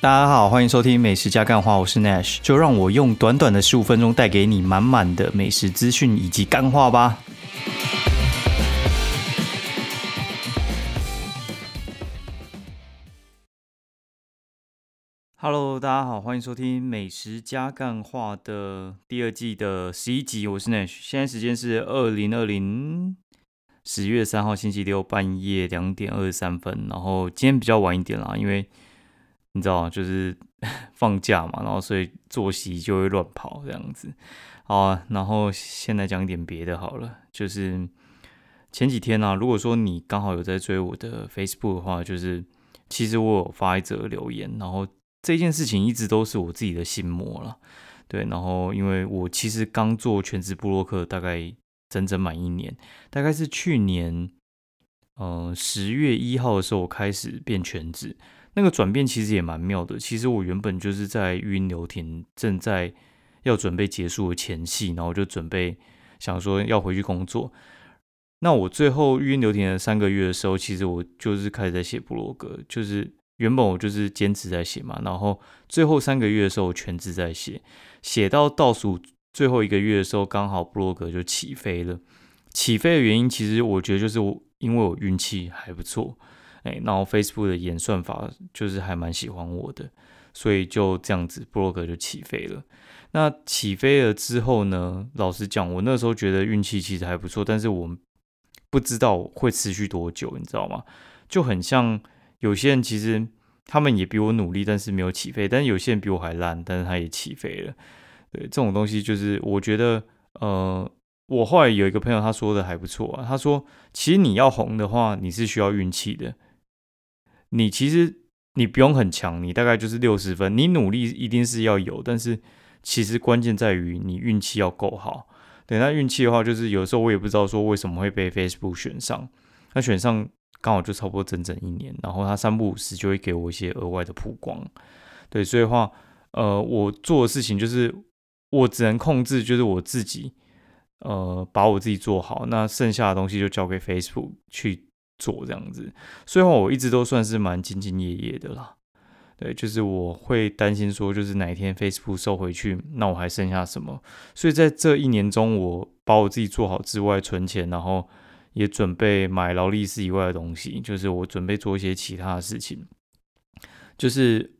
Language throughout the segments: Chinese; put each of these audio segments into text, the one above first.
大家好，欢迎收听美食加干话，我是 Nash，就让我用短短的十五分钟带给你满满的美食资讯以及干话吧。Hello，大家好，欢迎收听美食加干话的第二季的十一集，我是 Nash，现在时间是二零二零十月三号星期六半夜两点二十三分，然后今天比较晚一点啦，因为。你知道 就是 放假嘛，然后所以作息就会乱跑这样子。好，然后现在讲一点别的好了，就是前几天呢，如果说你刚好有在追我的 Facebook 的话，就是其实我有发一则留言，然后这件事情一直都是我自己的心魔了。对，然后因为我其实刚做全职布洛克，大概整整满一年，大概是去年呃十月一号的时候，开始变全职。那个转变其实也蛮妙的。其实我原本就是在育婴留停，正在要准备结束的前夕，然后就准备想说要回去工作。那我最后育婴留停的三个月的时候，其实我就是开始在写部落格，就是原本我就是坚持在写嘛，然后最后三个月的时候我全职在写，写到倒数最后一个月的时候，刚好部落格就起飞了。起飞的原因，其实我觉得就是我因为我运气还不错。哎，然后 Facebook 的演算法就是还蛮喜欢我的，所以就这样子，blog 就起飞了。那起飞了之后呢？老实讲，我那时候觉得运气其实还不错，但是我不知道会持续多久，你知道吗？就很像有些人其实他们也比我努力，但是没有起飞；但是有些人比我还烂，但是他也起飞了。对，这种东西就是我觉得，呃，我后来有一个朋友他说的还不错啊，他说，其实你要红的话，你是需要运气的。你其实你不用很强，你大概就是六十分。你努力一定是要有，但是其实关键在于你运气要够好。对，那运气的话，就是有时候我也不知道说为什么会被 Facebook 选上。那选上刚好就差不多整整一年，然后他三不五时就会给我一些额外的曝光。对，所以话，呃，我做的事情就是我只能控制，就是我自己，呃，把我自己做好。那剩下的东西就交给 Facebook 去。做这样子，所以我一直都算是蛮兢兢业业的啦。对，就是我会担心说，就是哪一天 Facebook 收回去，那我还剩下什么？所以在这一年中，我把我自己做好之外，存钱，然后也准备买劳力士以外的东西，就是我准备做一些其他的事情。就是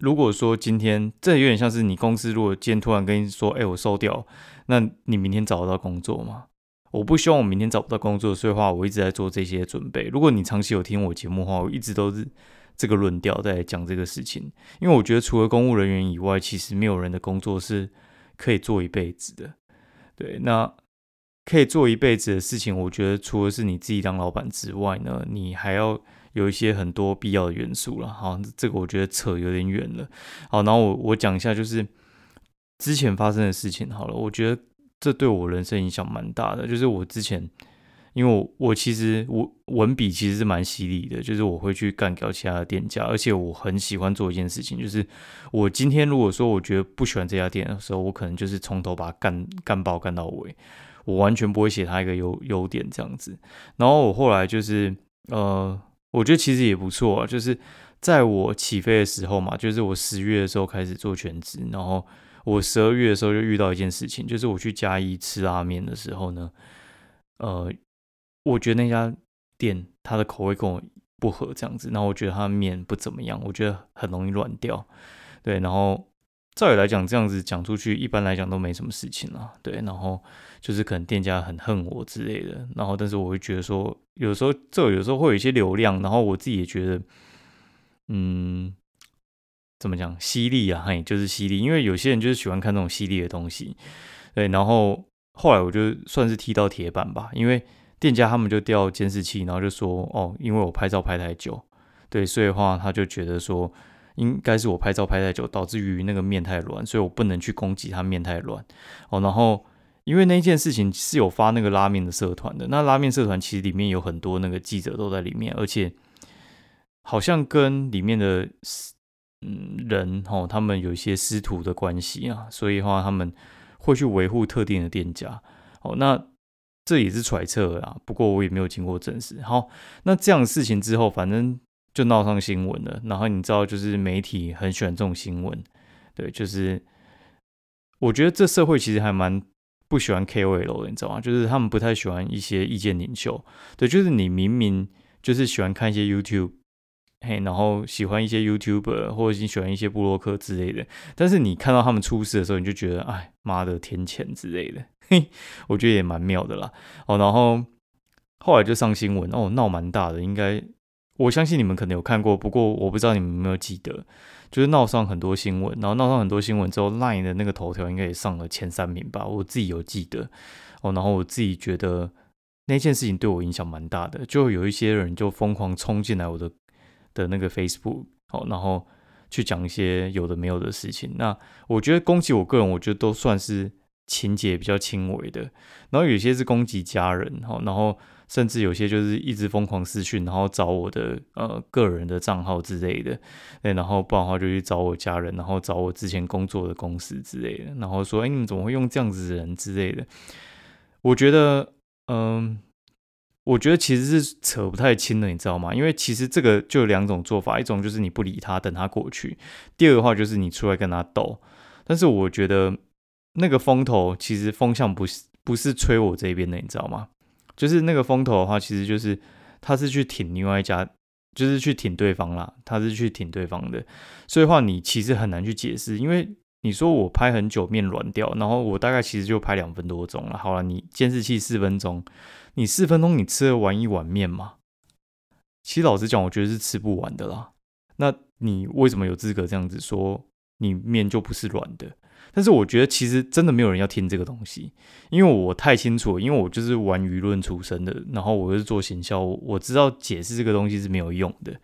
如果说今天这有点像是你公司如果今天突然跟你说，哎，我收掉，那你明天找得到工作吗？我不希望我明天找不到工作，所以话我一直在做这些准备。如果你长期有听我节目的话，我一直都是这个论调在讲这个事情。因为我觉得除了公务人员以外，其实没有人的工作是可以做一辈子的。对，那可以做一辈子的事情，我觉得除了是你自己当老板之外呢，你还要有一些很多必要的元素了。好，这个我觉得扯有点远了。好，然后我我讲一下就是之前发生的事情。好了，我觉得。这对我人生影响蛮大的，就是我之前，因为我我其实我文笔其实是蛮犀利的，就是我会去干掉其他的店家，而且我很喜欢做一件事情，就是我今天如果说我觉得不喜欢这家店的时候，我可能就是从头把它干干爆干到尾，我完全不会写它一个优优点这样子。然后我后来就是呃，我觉得其实也不错啊，就是在我起飞的时候嘛，就是我十月的时候开始做全职，然后。我十二月的时候就遇到一件事情，就是我去嘉义吃拉面的时候呢，呃，我觉得那家店它的口味跟我不合，这样子，然后我觉得它的面不怎么样，我觉得很容易乱掉，对，然后照理来讲，这样子讲出去，一般来讲都没什么事情了，对，然后就是可能店家很恨我之类的，然后但是我会觉得说，有时候这有时候会有一些流量，然后我自己也觉得，嗯。怎么讲？犀利啊，嘿，就是犀利。因为有些人就是喜欢看那种犀利的东西，对。然后后来我就算是踢到铁板吧，因为店家他们就调监视器，然后就说，哦，因为我拍照拍太久，对，所以的话他就觉得说，应该是我拍照拍太久，导致于那个面太软，所以我不能去攻击他面太软。哦，然后因为那件事情是有发那个拉面的社团的，那拉面社团其实里面有很多那个记者都在里面，而且好像跟里面的。嗯，人哦，他们有一些师徒的关系啊，所以的话他们会去维护特定的店家。哦，那这也是揣测啊，不过我也没有经过证实。好，那这样的事情之后，反正就闹上新闻了。然后你知道，就是媒体很喜欢这种新闻，对，就是我觉得这社会其实还蛮不喜欢 KOL 的，你知道吗？就是他们不太喜欢一些意见领袖，对，就是你明明就是喜欢看一些 YouTube。嘿，然后喜欢一些 YouTuber 或者你喜欢一些布洛克之类的，但是你看到他们出事的时候，你就觉得，哎妈的，天谴之类的，嘿，我觉得也蛮妙的啦。哦，然后后来就上新闻，哦，闹蛮大的，应该我相信你们可能有看过，不过我不知道你们有没有记得，就是闹上很多新闻，然后闹上很多新闻之后，Line 的那个头条应该也上了前三名吧，我自己有记得。哦，然后我自己觉得那件事情对我影响蛮大的，就有一些人就疯狂冲进来我的。的那个 Facebook 哦，然后去讲一些有的没有的事情。那我觉得攻击我个人，我觉得都算是情节比较轻微的。然后有些是攻击家人，好，然后甚至有些就是一直疯狂私讯，然后找我的呃个人的账号之类的。对，然后不然的话就去找我家人，然后找我之前工作的公司之类的，然后说，哎，你们怎么会用这样子的人之类的？我觉得，嗯。我觉得其实是扯不太清的，你知道吗？因为其实这个就有两种做法，一种就是你不理他，等他过去；第二个话就是你出来跟他斗。但是我觉得那个风头其实风向不是不是吹我这边的，你知道吗？就是那个风头的话，其实就是他是去挺另外一家，就是去挺对方啦，他是去挺对方的。所以话你其实很难去解释，因为你说我拍很久面软掉，然后我大概其实就拍两分多钟了。好了，你监视器四分钟。你四分钟你吃得完一碗面吗？其实老实讲，我觉得是吃不完的啦。那你为什么有资格这样子说你面就不是软的？但是我觉得其实真的没有人要听这个东西，因为我太清楚，因为我就是玩舆论出身的，然后我是做行销，我知道解释这个东西是没有用的。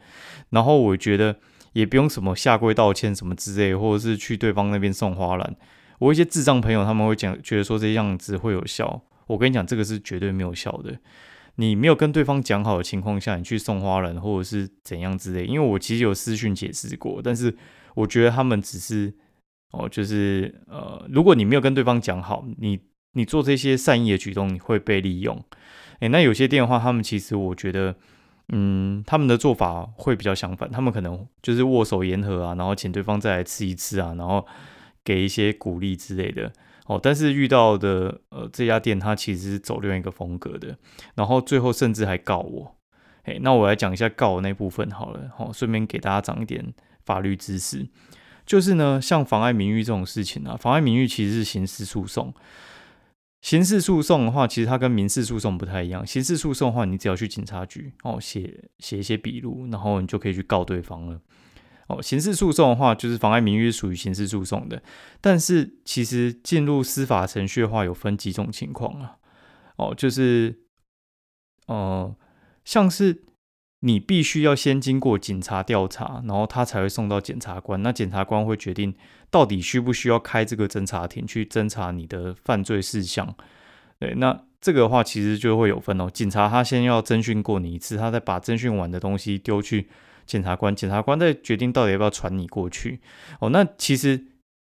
然后我觉得也不用什么下跪道歉什么之类，或者是去对方那边送花篮。我一些智障朋友他们会讲，觉得说这样子会有效。我跟你讲，这个是绝对没有效的。你没有跟对方讲好的情况下，你去送花篮或者是怎样之类，因为我其实有私讯解释过，但是我觉得他们只是哦，就是呃，如果你没有跟对方讲好，你你做这些善意的举动，你会被利用。诶，那有些电话，他们其实我觉得，嗯，他们的做法会比较相反，他们可能就是握手言和啊，然后请对方再来吃一次啊，然后给一些鼓励之类的。哦，但是遇到的呃这家店，它其实是走另外一个风格的，然后最后甚至还告我，哎，那我来讲一下告的那部分好了，好，顺便给大家讲一点法律知识，就是呢，像妨碍名誉这种事情啊，妨碍名誉其实是刑事诉讼，刑事诉讼的话，其实它跟民事诉讼不太一样，刑事诉讼的话，你只要去警察局哦写写一些笔录，然后你就可以去告对方了。哦，刑事诉讼的话，就是妨碍名誉属于刑事诉讼的。但是其实进入司法程序的话，有分几种情况啊。哦，就是，呃，像是你必须要先经过警察调查，然后他才会送到检察官。那检察官会决定到底需不需要开这个侦查庭去侦查你的犯罪事项。对，那这个的话其实就会有分哦。警察他先要侦讯过你一次，他再把侦讯完的东西丢去。检察官，检察官在决定到底要不要传你过去哦。那其实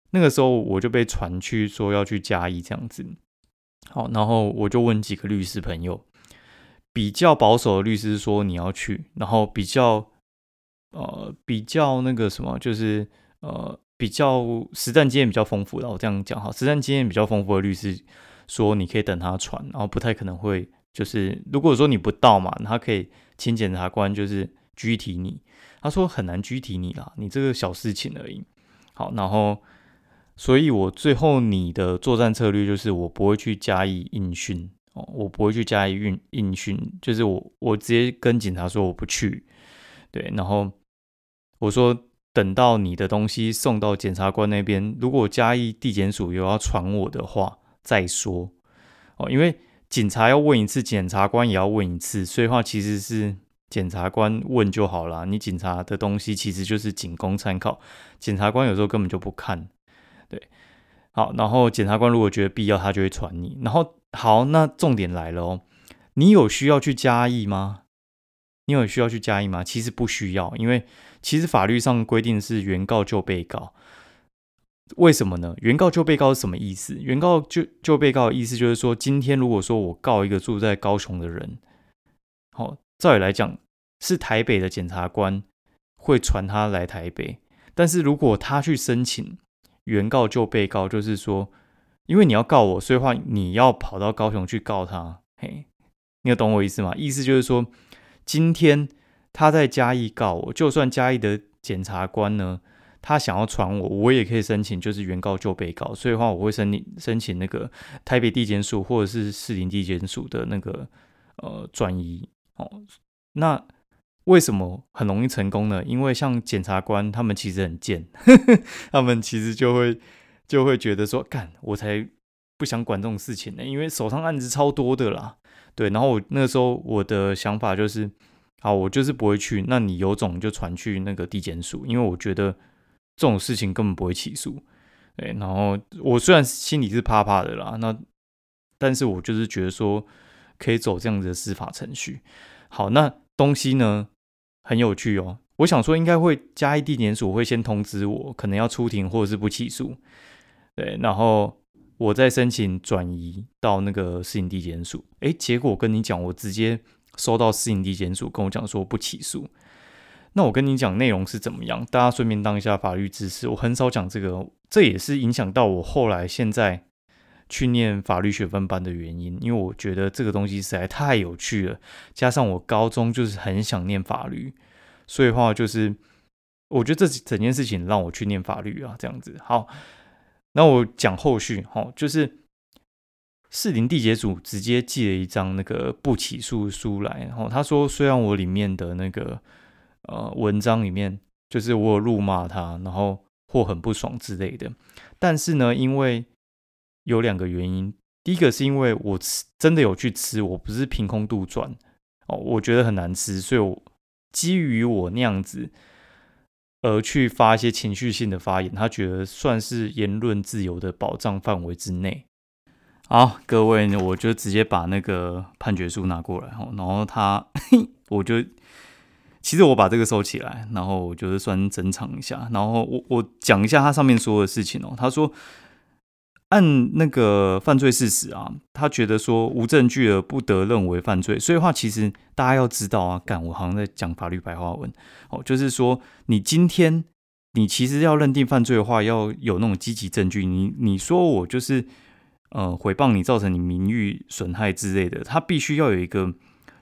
那个时候我就被传去说要去嘉义这样子，好，然后我就问几个律师朋友，比较保守的律师说你要去，然后比较呃比较那个什么，就是呃比较实战经验比较丰富的，我这样讲哈，实战经验比较丰富的律师说你可以等他传，然后不太可能会就是如果说你不到嘛，他可以请检察官就是。拘提你，他说很难拘提你啦，你这个小事情而已。好，然后，所以我最后你的作战策略就是我不会去加以应讯哦，我不会去加以应应讯，就是我我直接跟警察说我不去，对，然后我说等到你的东西送到检察官那边，如果嘉义地检署有要传我的话再说哦，因为警察要问一次，检察官也要问一次，所以话其实是。检察官问就好了，你警察的东西其实就是仅供参考。检察官有时候根本就不看，对，好，然后检察官如果觉得必要，他就会传你。然后好，那重点来了哦，你有需要去加义吗？你有需要去加义吗？其实不需要，因为其实法律上规定是原告就被告。为什么呢？原告就被告是什么意思？原告就就被告的意思就是说，今天如果说我告一个住在高雄的人，好。照理来讲，是台北的检察官会传他来台北，但是如果他去申请原告就被告，就是说，因为你要告我，所以话你要跑到高雄去告他，嘿，你有懂我意思吗？意思就是说，今天他在嘉义告我，就算嘉义的检察官呢。他想要传我，我也可以申请，就是原告就被告，所以话我会申申请那个台北地检署或者是士林地检署的那个呃转移哦。那为什么很容易成功呢？因为像检察官他们其实很贱，他们其实就会就会觉得说，干我才不想管这种事情呢，因为手上案子超多的啦。对，然后我那个时候我的想法就是，好，我就是不会去，那你有种就传去那个地检署，因为我觉得。这种事情根本不会起诉，对。然后我虽然心里是怕怕的啦，那但是我就是觉得说可以走这样子的司法程序。好，那东西呢很有趣哦。我想说应该会加一地检署会先通知我，可能要出庭或者是不起诉，对。然后我再申请转移到那个市营地检署。诶，结果跟你讲，我直接收到市营地检署跟我讲说不起诉。那我跟你讲内容是怎么样，大家顺便当一下法律知识。我很少讲这个，这也是影响到我后来现在去念法律学分班的原因，因为我觉得这个东西实在太有趣了。加上我高中就是很想念法律，所以话就是我觉得这整件事情让我去念法律啊，这样子。好，那我讲后续，好，就是士林地检署直接寄了一张那个不起诉书来，然后他说，虽然我里面的那个。呃，文章里面就是我有辱骂他，然后或很不爽之类的。但是呢，因为有两个原因，第一个是因为我吃真的有去吃，我不是凭空杜撰哦，我觉得很难吃，所以我基于我那样子而去发一些情绪性的发言，他觉得算是言论自由的保障范围之内。好，各位呢，我就直接把那个判决书拿过来哦，然后他 我就。其实我把这个收起来，然后我就是算珍藏一下，然后我我讲一下他上面说的事情哦。他说按那个犯罪事实啊，他觉得说无证据而不得认为犯罪，所以话其实大家要知道啊，干我好像在讲法律白话文哦，就是说你今天你其实要认定犯罪的话，要有那种积极证据。你你说我就是呃诽谤你，造成你名誉损害之类的，他必须要有一个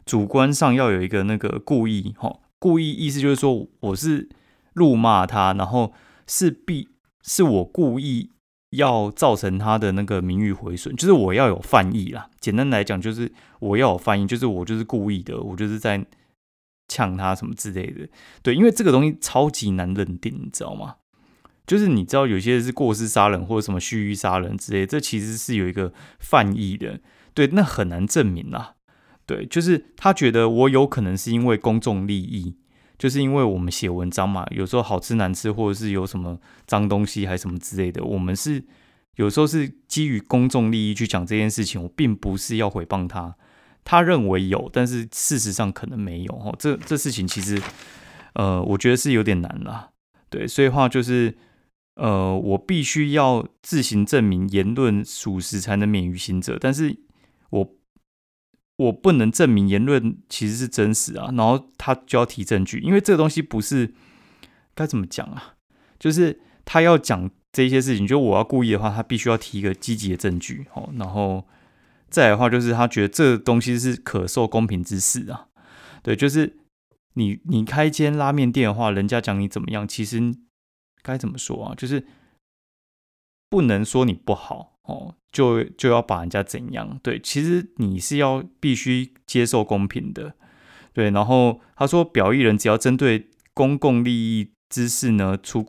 主观上要有一个那个故意哈。故意意思就是说，我是辱骂他，然后是必是我故意要造成他的那个名誉毁损，就是我要有犯意啦。简单来讲，就是我要有犯意，就是我就是故意的，我就是在呛他什么之类的。对，因为这个东西超级难认定，你知道吗？就是你知道有些是过失杀人或者什么蓄意杀人之类，这其实是有一个犯意的。对，那很难证明啦。对，就是他觉得我有可能是因为公众利益，就是因为我们写文章嘛，有时候好吃难吃，或者是有什么脏东西还是什么之类的，我们是有时候是基于公众利益去讲这件事情，我并不是要诽谤他，他认为有，但是事实上可能没有哦。这这事情其实，呃，我觉得是有点难啦。对，所以话就是，呃，我必须要自行证明言论属实，才能免于刑责，但是。我不能证明言论其实是真实啊，然后他就要提证据，因为这个东西不是该怎么讲啊？就是他要讲这些事情，就我要故意的话，他必须要提一个积极的证据哦。然后再来的话，就是他觉得这东西是可受公平之事啊。对，就是你你开间拉面店的话，人家讲你怎么样，其实该怎么说啊？就是不能说你不好哦。就就要把人家怎样？对，其实你是要必须接受公平的，对。然后他说，表意人只要针对公共利益之事呢，出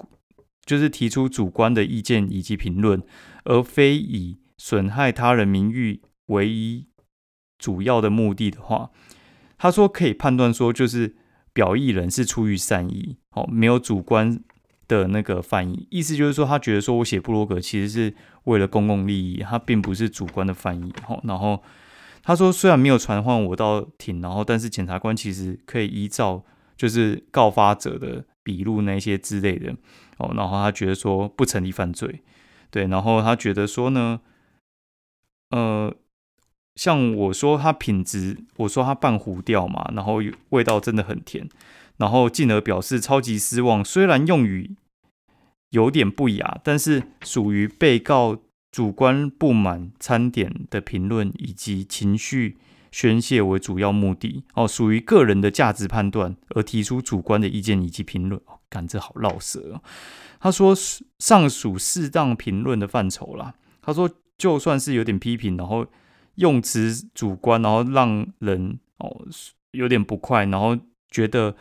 就是提出主观的意见以及评论，而非以损害他人名誉为一主要的目的的话，他说可以判断说，就是表意人是出于善意，哦，没有主观。的那个翻译。意思就是说，他觉得说我写布洛格其实是为了公共利益，他并不是主观的翻译。然后他说，虽然没有传唤我到庭，然后但是检察官其实可以依照就是告发者的笔录那些之类的，哦，然后他觉得说不成立犯罪，对，然后他觉得说呢，呃，像我说他品质，我说他半糊掉嘛，然后味道真的很甜，然后进而表示超级失望。虽然用语有点不雅，但是属于被告主观不满餐点的评论以及情绪宣泄为主要目的哦，属于个人的价值判断而提出主观的意见以及评论。感这好绕舌哦。他说上属适当评论的范畴啦。他说就算是有点批评，然后。用词主观，然后让人哦有点不快，然后觉得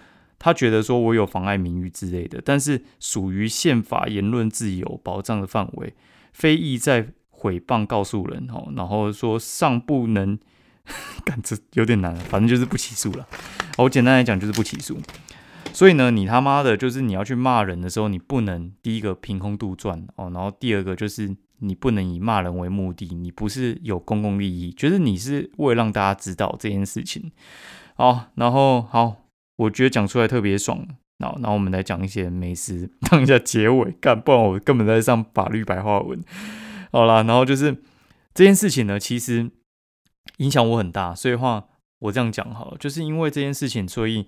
他觉得说我有妨碍名誉之类的，但是属于宪法言论自由保障的范围，非意在诽谤告诉人哦，然后说尚不能，感这有点难，反正就是不起诉了。我简单来讲就是不起诉。所以呢，你他妈的，就是你要去骂人的时候，你不能第一个凭空杜撰哦，然后第二个就是你不能以骂人为目的，你不是有公共利益，就是你是为了让大家知道这件事情。好，然后好，我觉得讲出来特别爽。那那我们来讲一些美食，当一下结尾，干，不然我根本在上法律白话文。好啦，然后就是这件事情呢，其实影响我很大，所以话我这样讲好了，就是因为这件事情，所以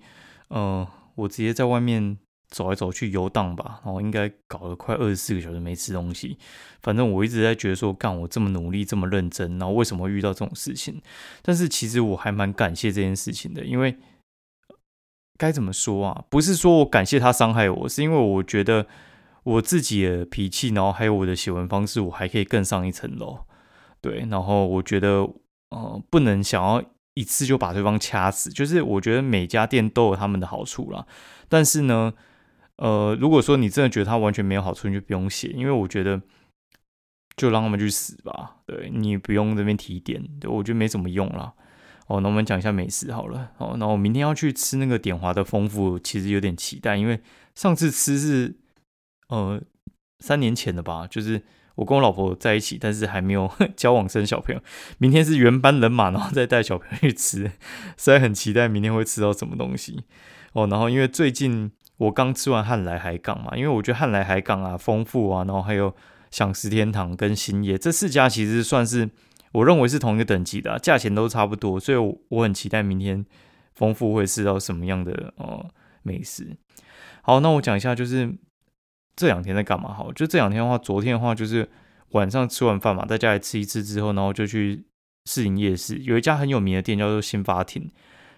嗯。我直接在外面走来走去游荡吧，然后应该搞了快二十四个小时没吃东西。反正我一直在觉得说，干我这么努力这么认真，然后为什么会遇到这种事情？但是其实我还蛮感谢这件事情的，因为该怎么说啊？不是说我感谢他伤害我，是因为我觉得我自己的脾气，然后还有我的写文方式，我还可以更上一层楼。对，然后我觉得呃，不能想要。一次就把对方掐死，就是我觉得每家店都有他们的好处啦。但是呢，呃，如果说你真的觉得他完全没有好处，你就不用写，因为我觉得就让他们去死吧。对你不用这边提点，对我觉得没什么用啦。哦，那我们讲一下美食好了。哦，那我明天要去吃那个点华的丰富，其实有点期待，因为上次吃是呃三年前的吧，就是。我跟我老婆在一起，但是还没有 交往生小朋友。明天是原班人马，然后再带小朋友去吃，实在很期待明天会吃到什么东西哦。然后因为最近我刚吃完汉来海港嘛，因为我觉得汉来海港啊丰富啊，然后还有享食天堂跟新野这四家其实算是我认为是同一个等级的，价钱都差不多，所以我很期待明天丰富会吃到什么样的呃美食。好，那我讲一下就是。这两天在干嘛？好，就这两天的话，昨天的话就是晚上吃完饭嘛，在家里吃一次之后，然后就去市营夜市，有一家很有名的店叫做新发亭。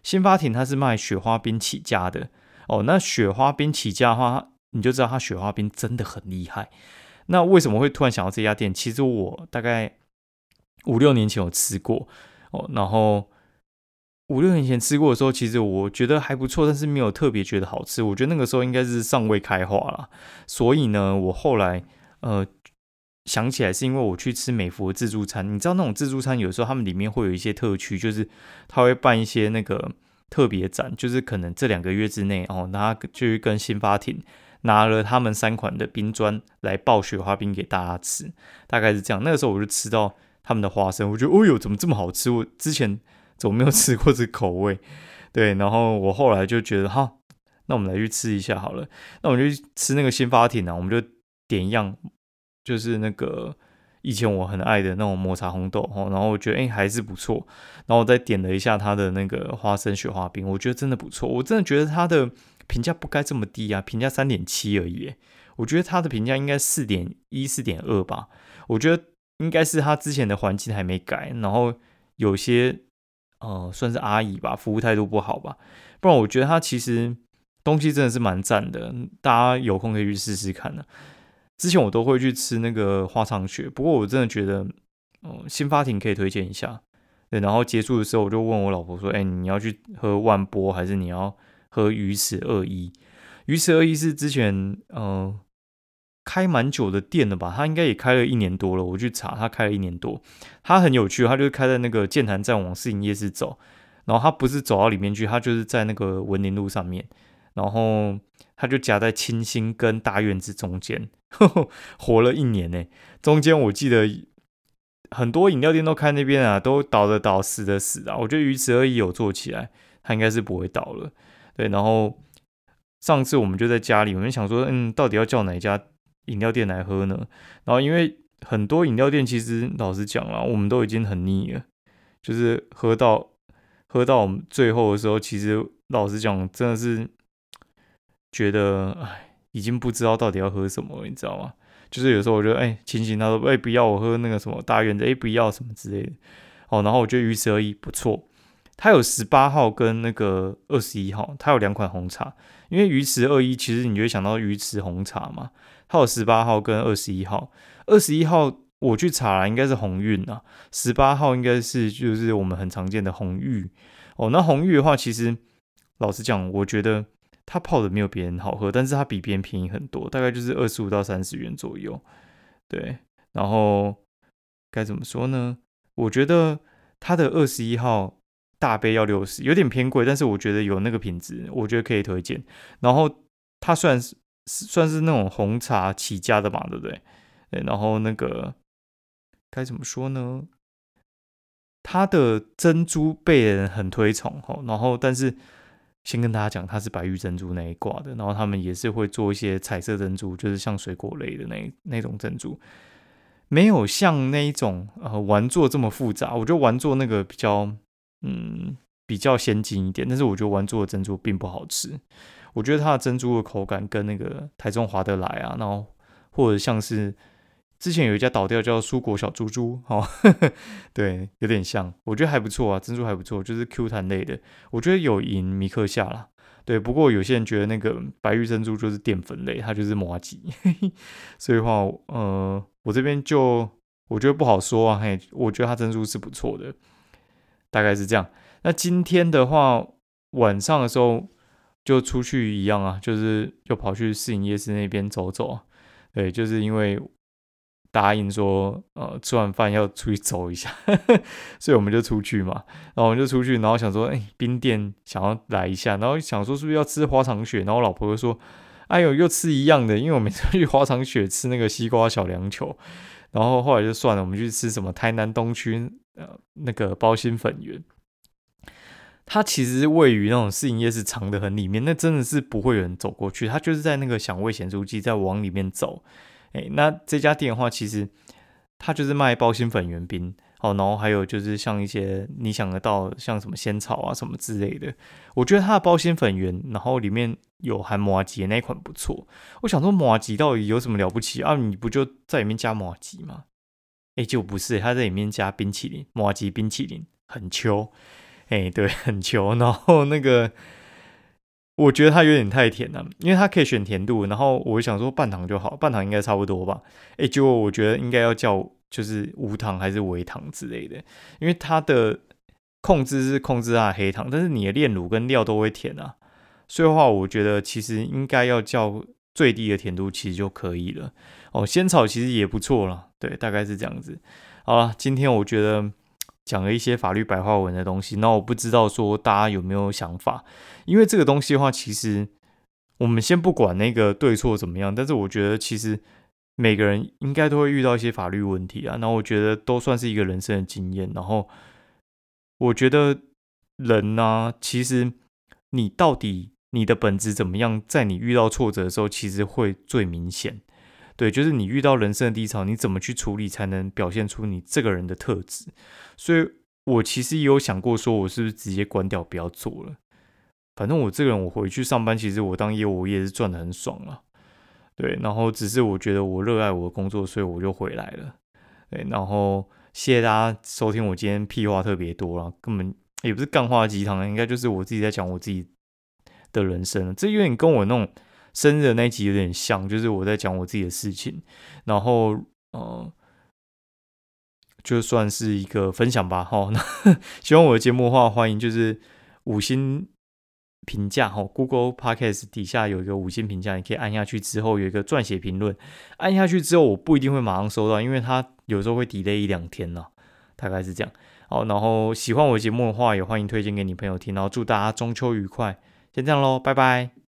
新发亭它是卖雪花冰起家的哦。那雪花冰起家的话，你就知道它雪花冰真的很厉害。那为什么会突然想到这家店？其实我大概五六年前有吃过哦，然后。五六年前吃过的时候，其实我觉得还不错，但是没有特别觉得好吃。我觉得那个时候应该是尚未开化了，所以呢，我后来呃想起来，是因为我去吃美孚自助餐。你知道那种自助餐有时候他们里面会有一些特区，就是他会办一些那个特别展，就是可能这两个月之内哦，他就跟新发亭拿了他们三款的冰砖来爆雪花冰给大家吃，大概是这样。那个时候我就吃到他们的花生，我觉得哦哟，怎么这么好吃？我之前。怎么没有吃过这口味？对，然后我后来就觉得，哈，那我们来去吃一下好了。那我们就吃那个新发亭啊，我们就点一样，就是那个以前我很爱的那种抹茶红豆哦。然后我觉得，哎，还是不错。然后我再点了一下它的那个花生雪花冰，我觉得真的不错。我真的觉得它的评价不该这么低啊，评价三点七而已。我觉得它的评价应该四点一、四点二吧。我觉得应该是他之前的环境还没改，然后有些。呃，算是阿姨吧，服务态度不好吧？不然我觉得他其实东西真的是蛮赞的，大家有空可以去试试看的。之前我都会去吃那个花长雪，不过我真的觉得，哦，新发亭可以推荐一下。对，然后结束的时候，我就问我老婆说：“哎，你要去喝万波，还是你要喝鱼池二一？鱼池二一是之前，嗯。”开蛮久的店了吧？他应该也开了一年多了。我去查，他开了一年多。他很有趣，他就是开在那个建潭站往市营夜市走，然后他不是走到里面去，他就是在那个文林路上面，然后他就夹在清新跟大院子中间，活了一年呢。中间我记得很多饮料店都开那边啊，都倒的倒，死的死啊。我觉得鱼池而已有做起来，他应该是不会倒了。对，然后上次我们就在家里，我们想说，嗯，到底要叫哪一家？饮料店来喝呢，然后因为很多饮料店其实老实讲啊，我们都已经很腻了，就是喝到喝到我们最后的时候，其实老实讲，真的是觉得哎，已经不知道到底要喝什么了，你知道吗？就是有时候我觉得哎，晴晴他说哎不要我喝那个什么大院的，哎不要什么之类的，哦，然后我觉得鱼池而已不错，它有十八号跟那个二十一号，它有两款红茶，因为鱼池二一其实你就会想到鱼池红茶嘛，它有十八号跟二十一号，二十一号我去查了应该是红运啊，十八号应该是就是我们很常见的红玉，哦，那红玉的话其实老实讲，我觉得。它泡的没有别人好喝，但是它比别人便宜很多，大概就是二十五到三十元左右。对，然后该怎么说呢？我觉得它的二十一号大杯要六十，有点偏贵，但是我觉得有那个品质，我觉得可以推荐。然后它算是算是那种红茶起家的嘛，对不对？对，然后那个该怎么说呢？它的珍珠被人很推崇哈，然后但是。先跟大家讲，它是白玉珍珠那一挂的，然后他们也是会做一些彩色珍珠，就是像水果类的那那种珍珠，没有像那一种呃玩做这么复杂。我觉得玩做那个比较嗯比较先进一点，但是我觉得玩做的珍珠并不好吃。我觉得它的珍珠的口感跟那个台中华德来啊，然后或者像是。之前有一家倒掉叫蔬果小猪猪，哦，对，有点像，我觉得还不错啊，珍珠还不错，就是 Q 弹类的，我觉得有赢米克夏啦。对，不过有些人觉得那个白玉珍珠就是淀粉类，它就是麻吉，所以话，呃，我这边就我觉得不好说啊，嘿，我觉得它珍珠是不错的，大概是这样。那今天的话，晚上的时候就出去一样啊，就是又跑去市营夜市那边走走，对，就是因为。答应说，呃，吃完饭要出去走一下，所以我们就出去嘛。然后我们就出去，然后想说，哎，冰店想要来一下，然后想说是不是要吃花长雪？然后我老婆就说，哎呦，又吃一样的，因为我每次去花长雪吃那个西瓜小凉球。然后后来就算了，我们去吃什么台南东区呃那个包心粉圆。它其实位于那种试营业是藏的很里面，那真的是不会有人走过去。它就是在那个响味咸酥鸡，在往里面走。哎，那这家店的话，其实它就是卖包心粉圆冰哦，然后还有就是像一些你想得到像什么仙草啊什么之类的。我觉得它的包心粉圆，然后里面有含麻吉那一款不错。我想说麻吉到底有什么了不起啊？你不就在里面加麻吉吗？哎，就不是，它在里面加冰淇淋，麻吉冰淇淋很秋。哎，对，很秋。然后那个。我觉得它有点太甜了，因为它可以选甜度，然后我想说半糖就好，半糖应该差不多吧。哎，结果我觉得应该要叫就是无糖还是微糖之类的，因为它的控制是控制它的黑糖，但是你的炼乳跟料都会甜啊，所以的话我觉得其实应该要叫最低的甜度其实就可以了。哦，仙草其实也不错了，对，大概是这样子。好了，今天我觉得。讲了一些法律白话文的东西，那我不知道说大家有没有想法，因为这个东西的话，其实我们先不管那个对错怎么样，但是我觉得其实每个人应该都会遇到一些法律问题啊，那我觉得都算是一个人生的经验，然后我觉得人呢，其实你到底你的本质怎么样，在你遇到挫折的时候，其实会最明显。对，就是你遇到人生的低潮，你怎么去处理才能表现出你这个人的特质？所以我其实也有想过，说我是不是直接关掉，不要做了。反正我这个人，我回去上班，其实我当业务也是赚的很爽啊。对，然后只是我觉得我热爱我的工作，所以我就回来了。对，然后谢谢大家收听我今天屁话特别多了，根本也不是干话鸡汤，应该就是我自己在讲我自己的人生。这有点跟我那种。生日的那一集有点像，就是我在讲我自己的事情，然后呃，就算是一个分享吧。哈，那 喜欢我的节目的话，欢迎就是五星评价哈。Google Podcast 底下有一个五星评价，你可以按下去之后有一个撰写评论，按下去之后我不一定会马上收到，因为它有时候会 delay 一两天呢，大概是这样。好，然后喜欢我的节目的话，也欢迎推荐给你朋友听。然后祝大家中秋愉快，先这样喽，拜拜。